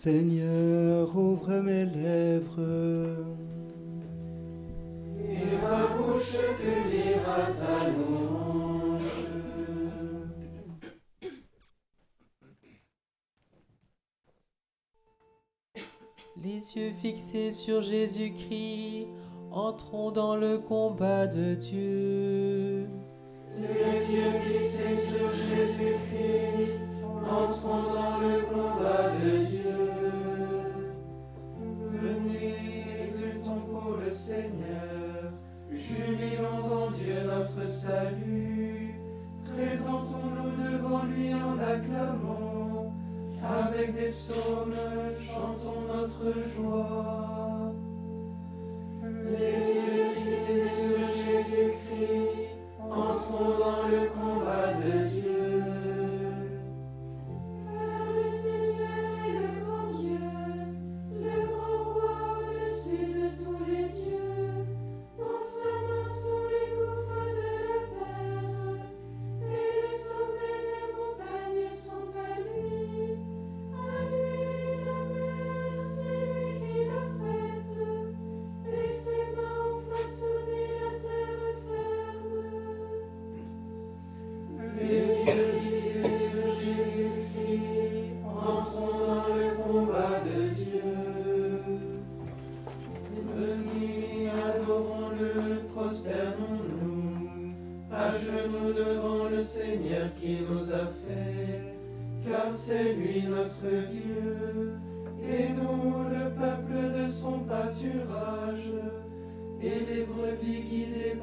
Seigneur, ouvre mes lèvres. Et ma bouche publiera ta louange. Les yeux fixés sur Jésus-Christ, entrons dans le combat de Dieu. Les yeux fixés sur Jésus-Christ, entrons dans le combat de Dieu. Seigneur, jubilons en Dieu notre salut, présentons-nous devant lui en acclamant. avec des psaumes chantons notre joie. Les services de Jésus-Christ, entrons dans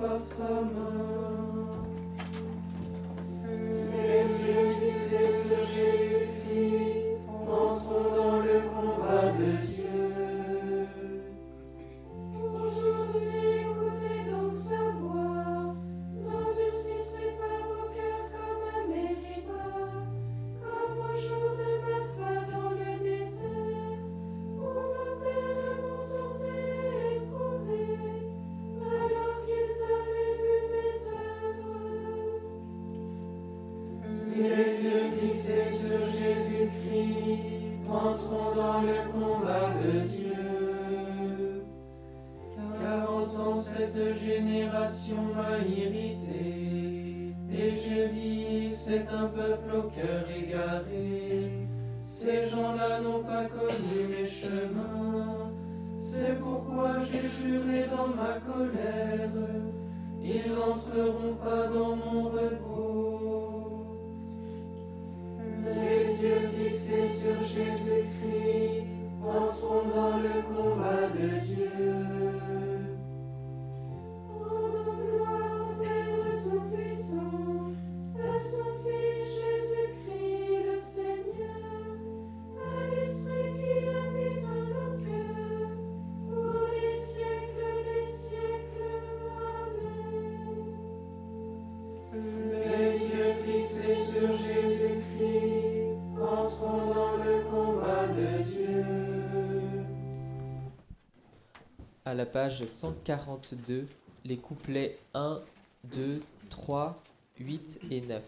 Of summer. la page 142 les couplets 1, 2, 3, 8 et 9.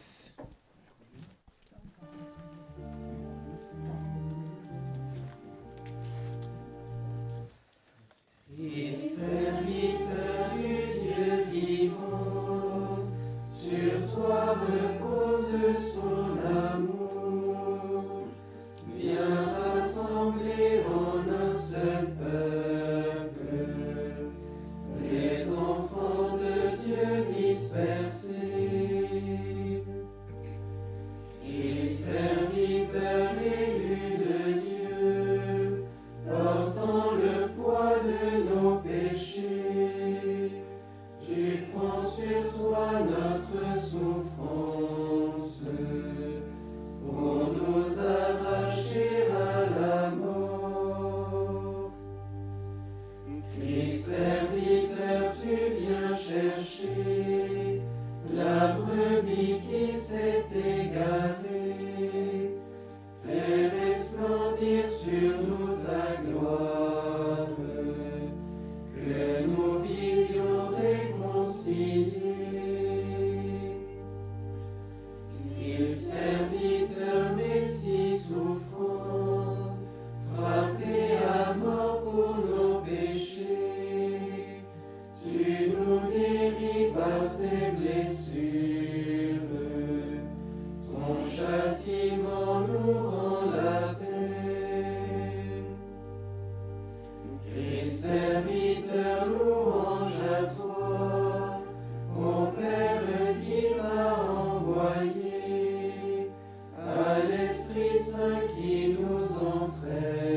Say.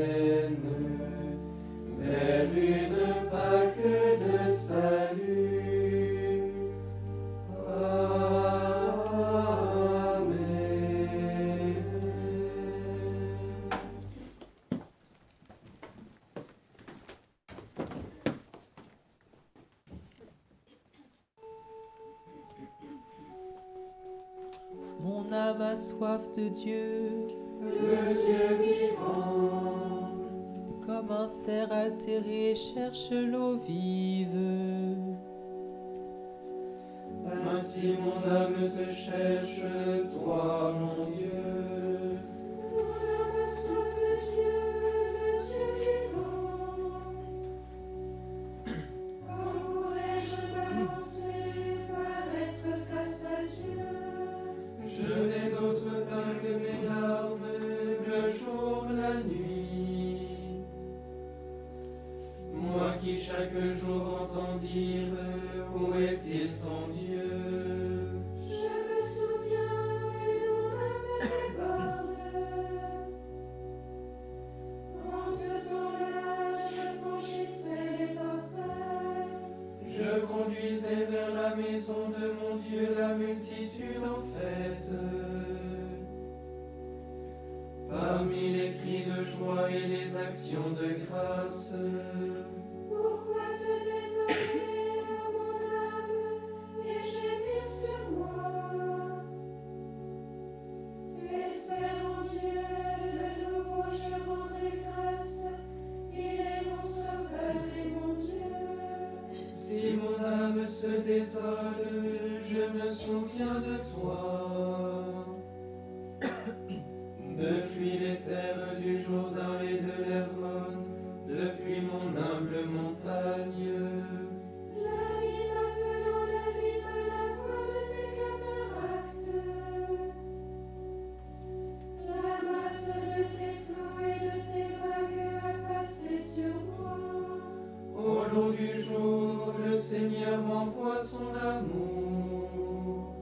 envoie son amour.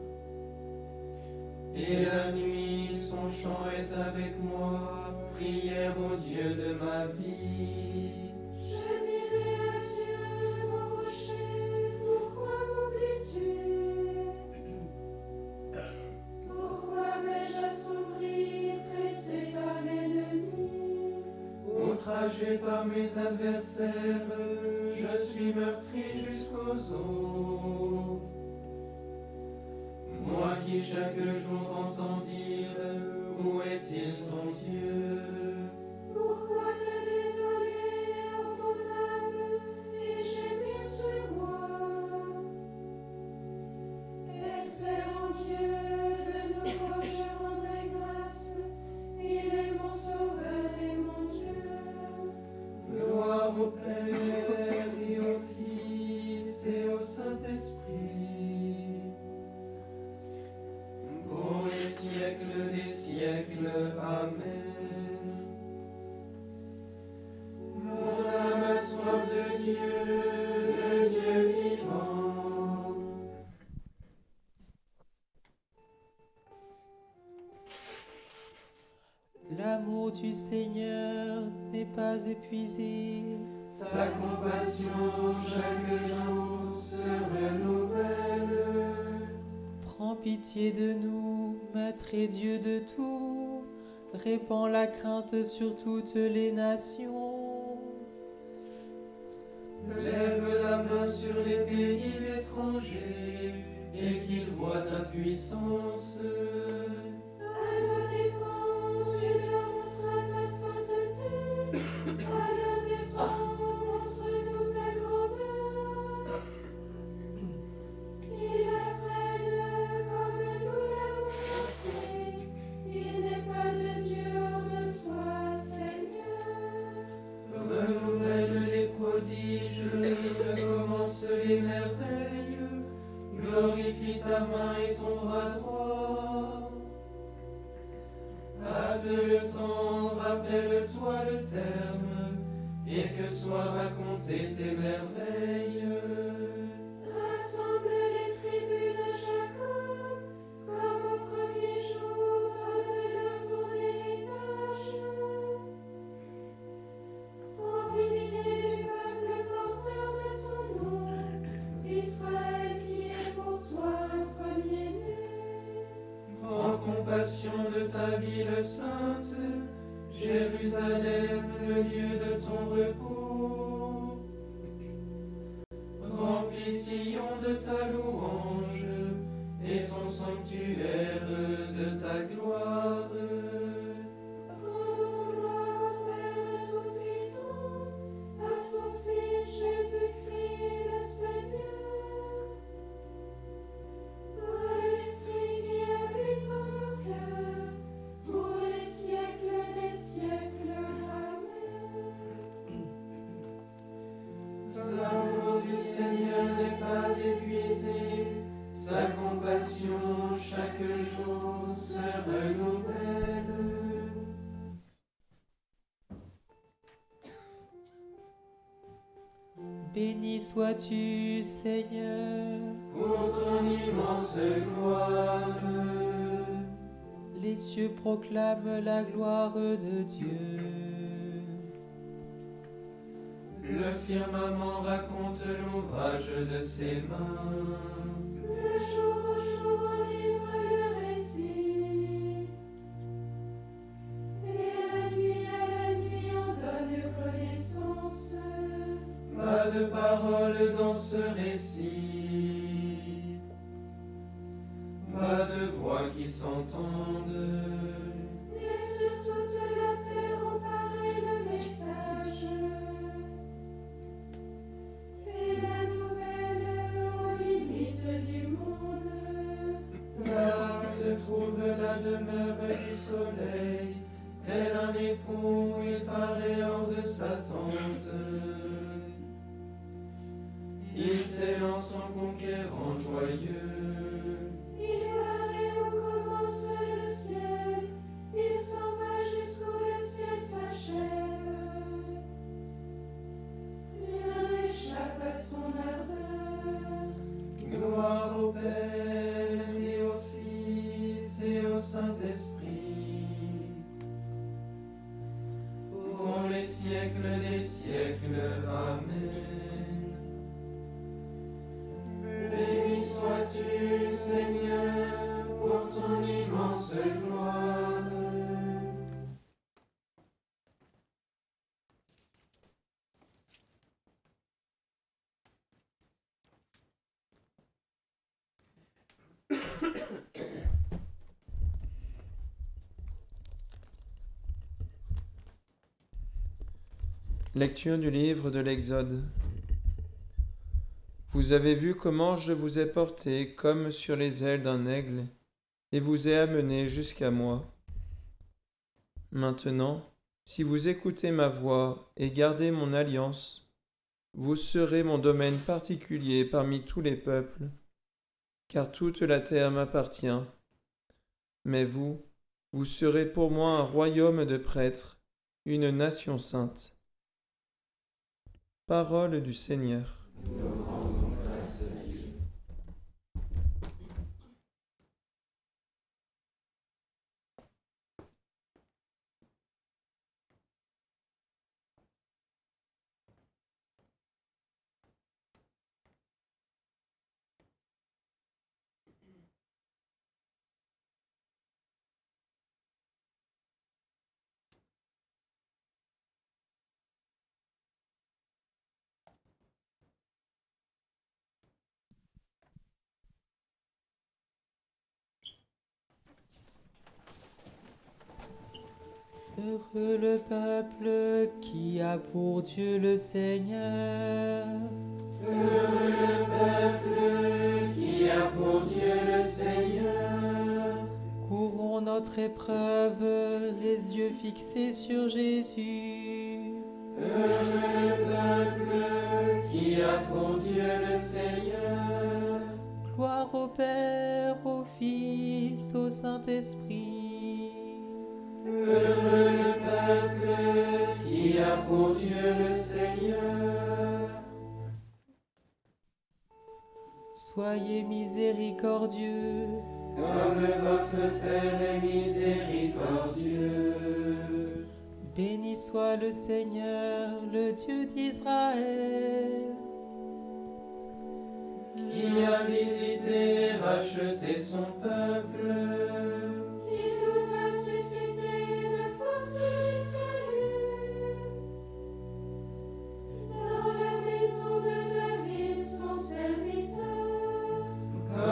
Et la nuit, son chant est avec moi, prière au Dieu de ma vie. Je dirai à Dieu, mon rocher, pourquoi m'oublies-tu? Pourquoi vais-je assombri, pressé par l'ennemi, outragé par mes adversaires je suis meurtri jusqu'aux os. Moi qui chaque jour entends dire, où est-il ton Dieu? tout, la crainte sur toutes les nations. Lève la main sur les pays étrangers et qu'ils voient ta puissance. Le terme, et que soient racontées tes merveilles. Rassemble les tribus de Jacob, comme au premier jour, donne-leur ton héritage. Prends pitié du peuple porteur de ton nom, Israël qui est pour toi le premier-né. Prends compassion de ta ville sainte, Jérusalem, le lieu de ton repos. Remplis Sion de ta louange et ton sanctuaire de ta gloire. Sois-tu, Seigneur. Pour ton immense gloire, Les cieux proclament la gloire de Dieu. le firmament raconte l'ouvrage de ses mains. Le jour au jour ce récit, Lecture du livre de l'Exode. Vous avez vu comment je vous ai porté comme sur les ailes d'un aigle, et vous ai amené jusqu'à moi. Maintenant, si vous écoutez ma voix et gardez mon alliance, vous serez mon domaine particulier parmi tous les peuples, car toute la terre m'appartient. Mais vous, vous serez pour moi un royaume de prêtres, une nation sainte. Parole du Seigneur. Heureux le peuple qui a pour Dieu le Seigneur. Heureux le peuple qui a pour Dieu le Seigneur. Courons notre épreuve, les yeux fixés sur Jésus. Heureux le peuple qui a pour Dieu le Seigneur. Gloire Père, au Fils, au Saint-Esprit. Soyez miséricordieux, Comme votre Père est miséricordieux. béni soit le Seigneur, le Dieu d'Israël. Qui a visité et racheté son peuple.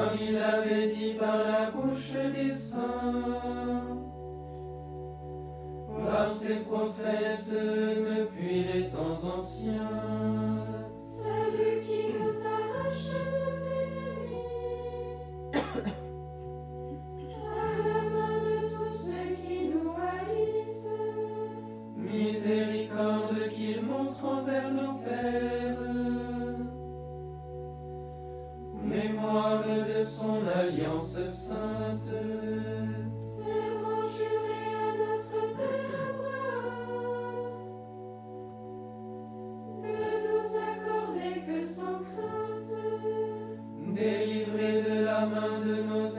Comme il l'avait dit par la bouche des saints. Par ses prophètes depuis les temps anciens.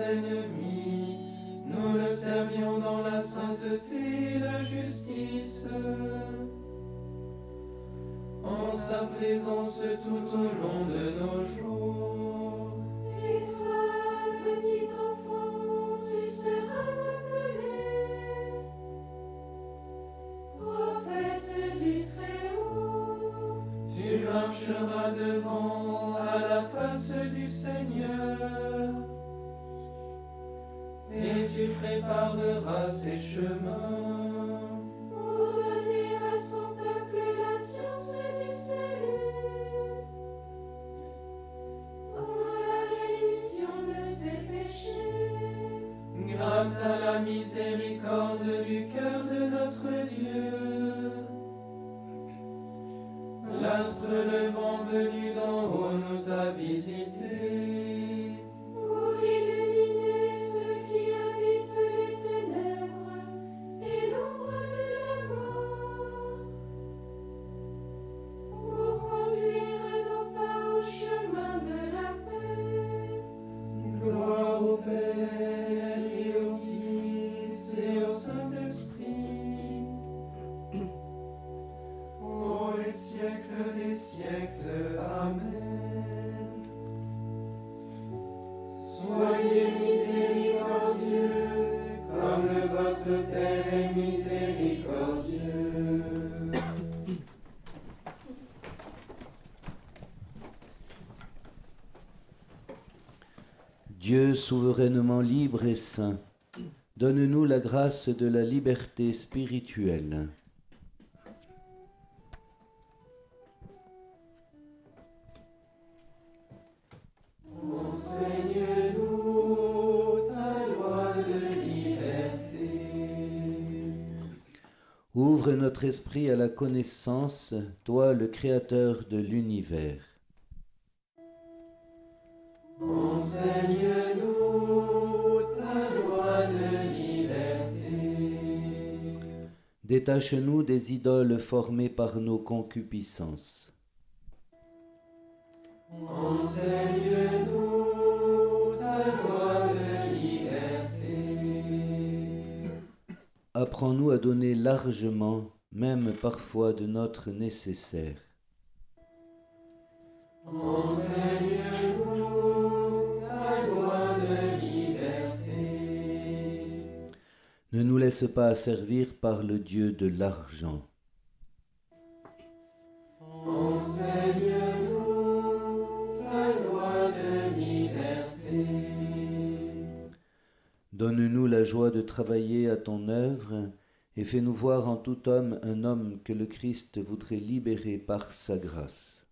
Ennemis, nous le servions dans la sainteté et la justice. En sa présence tout au long de nos jours. Et toi, petit enfant, tu seras appelé prophète du Très-Haut. Tu marcheras devant à la face du Seigneur. Et tu prépareras ses chemins. Pour donner à son peuple la science du salut. Pour la rémission de ses péchés. Grâce à la miséricorde du cœur de notre Dieu. L'astre levant venu d'en haut nous a visités. Dieu souverainement libre et saint, donne-nous la grâce de la liberté spirituelle. Ouvre notre esprit à la connaissance, toi le Créateur de l'univers. Détache-nous des idoles formées par nos concupiscences. Enseigne-nous. Apprends-nous à donner largement, même parfois de notre nécessaire. Ne nous laisse pas asservir par le Dieu de l'argent. Enseigne-nous loi de liberté. Donne-nous la joie de travailler à ton œuvre et fais-nous voir en tout homme un homme que le Christ voudrait libérer par sa grâce.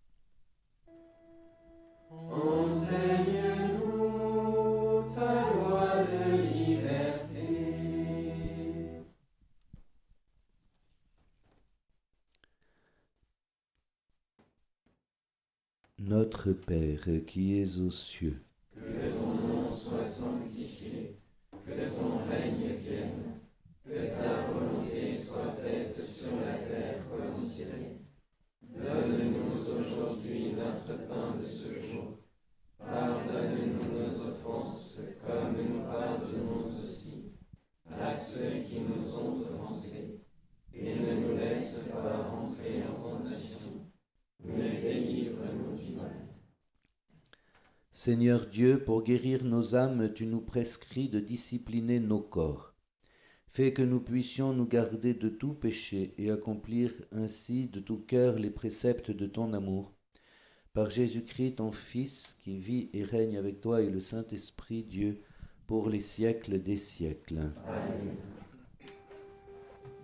Notre Père qui es aux cieux, Seigneur Dieu, pour guérir nos âmes, tu nous prescris de discipliner nos corps. Fais que nous puissions nous garder de tout péché et accomplir ainsi de tout cœur les préceptes de ton amour. Par Jésus-Christ, ton Fils, qui vit et règne avec toi et le Saint-Esprit, Dieu, pour les siècles des siècles. Amen.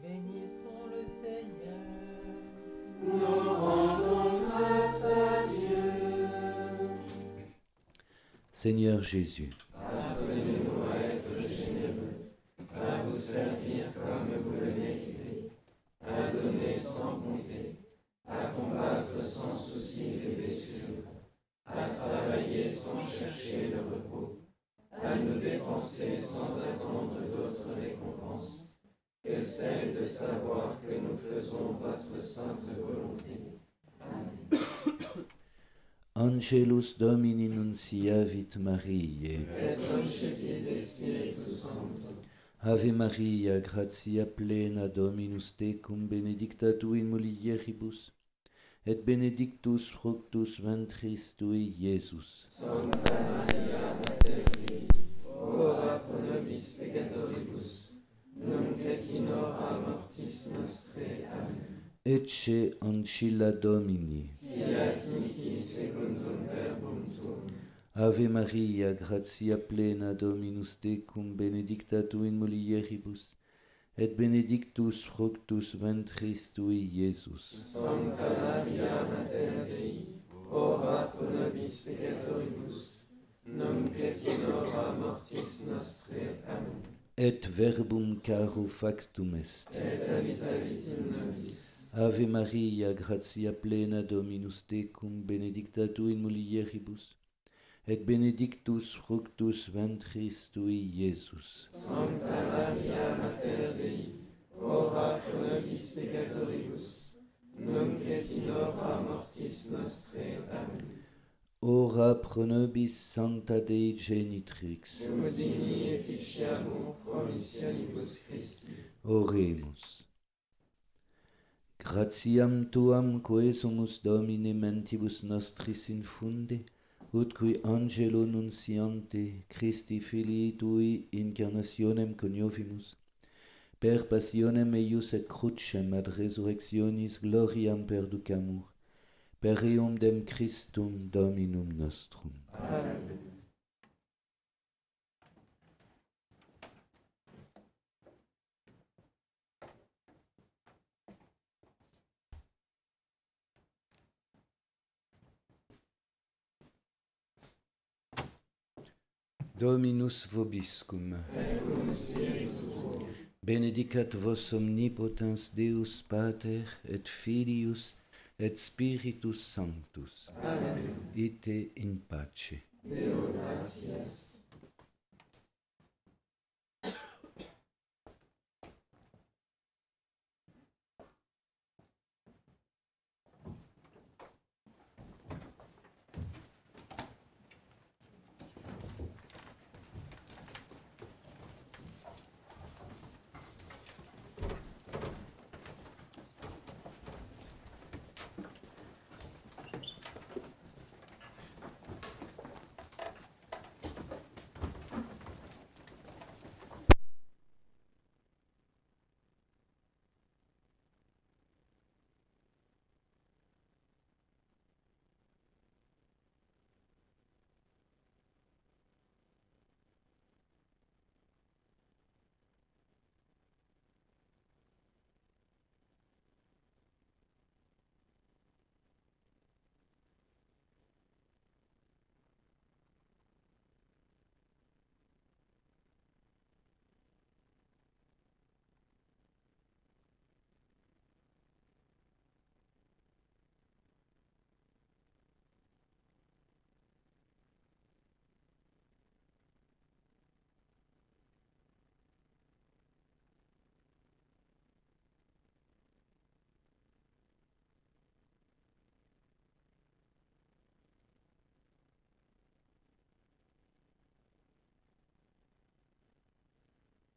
Bénissons le Seigneur. Nous rendons grâce à Dieu. Seigneur Jésus, Apprenez-nous à être généreux, à vous servir comme vous le méritez, à donner sans compter, à combattre sans souci les blessures, à travailler sans chercher le repos, à nous dépenser sans attendre d'autres récompenses que celle de savoir que nous faisons votre sainte volonté. Angelus Domini nunciavit Mariae. Et. Ave Maria, gratia plena Dominus tecum, benedicta tu in mulieribus, et benedictus fructus ventris tui, Iesus. Sancta Maria Mater Dei, ora pro nobis peccatoribus, nunc et in mortis nostrae. Amen. Ecce ancilla Domini. Fiat mihi secundum verbum tuum. Ave Maria, gratia plena Dominus tecum, benedicta tu in mulieribus, et benedictus fructus ventris tui, Iesus. Sancta Maria Mater Dei, ora pro nobis peccatoribus, nunc et in hora mortis nostrae. Amen. Et verbum caro factum est. Et habitavit in nobis. Ave Maria, gratia plena Dominus tecum, benedicta tu in mulieribus, et benedictus fructus ventris tui, Iesus. Sancta Maria Mater Dei, ora pro nobis peccatoribus, nunc et in hora mortis nostrae. Amen. Ora pro nobis Sancta Dei Genitrix. Domini efficiamur promissionibus Christi. Oremus. Gratiam tuam quae sumus Domine mentibus nostris infunde, ut cui angelo nunciante Christi Filii Tui incarnationem coniovimus, per passionem eius et crucem ad resurrectionis gloriam perducamur, per eum dem Christum Dominum nostrum. Amen. Dominus vobiscum. Et Benedicat vos omnipotens Deus Pater et Filius et Spiritus Sanctus. Amen. Ite in pace. Deo gratias.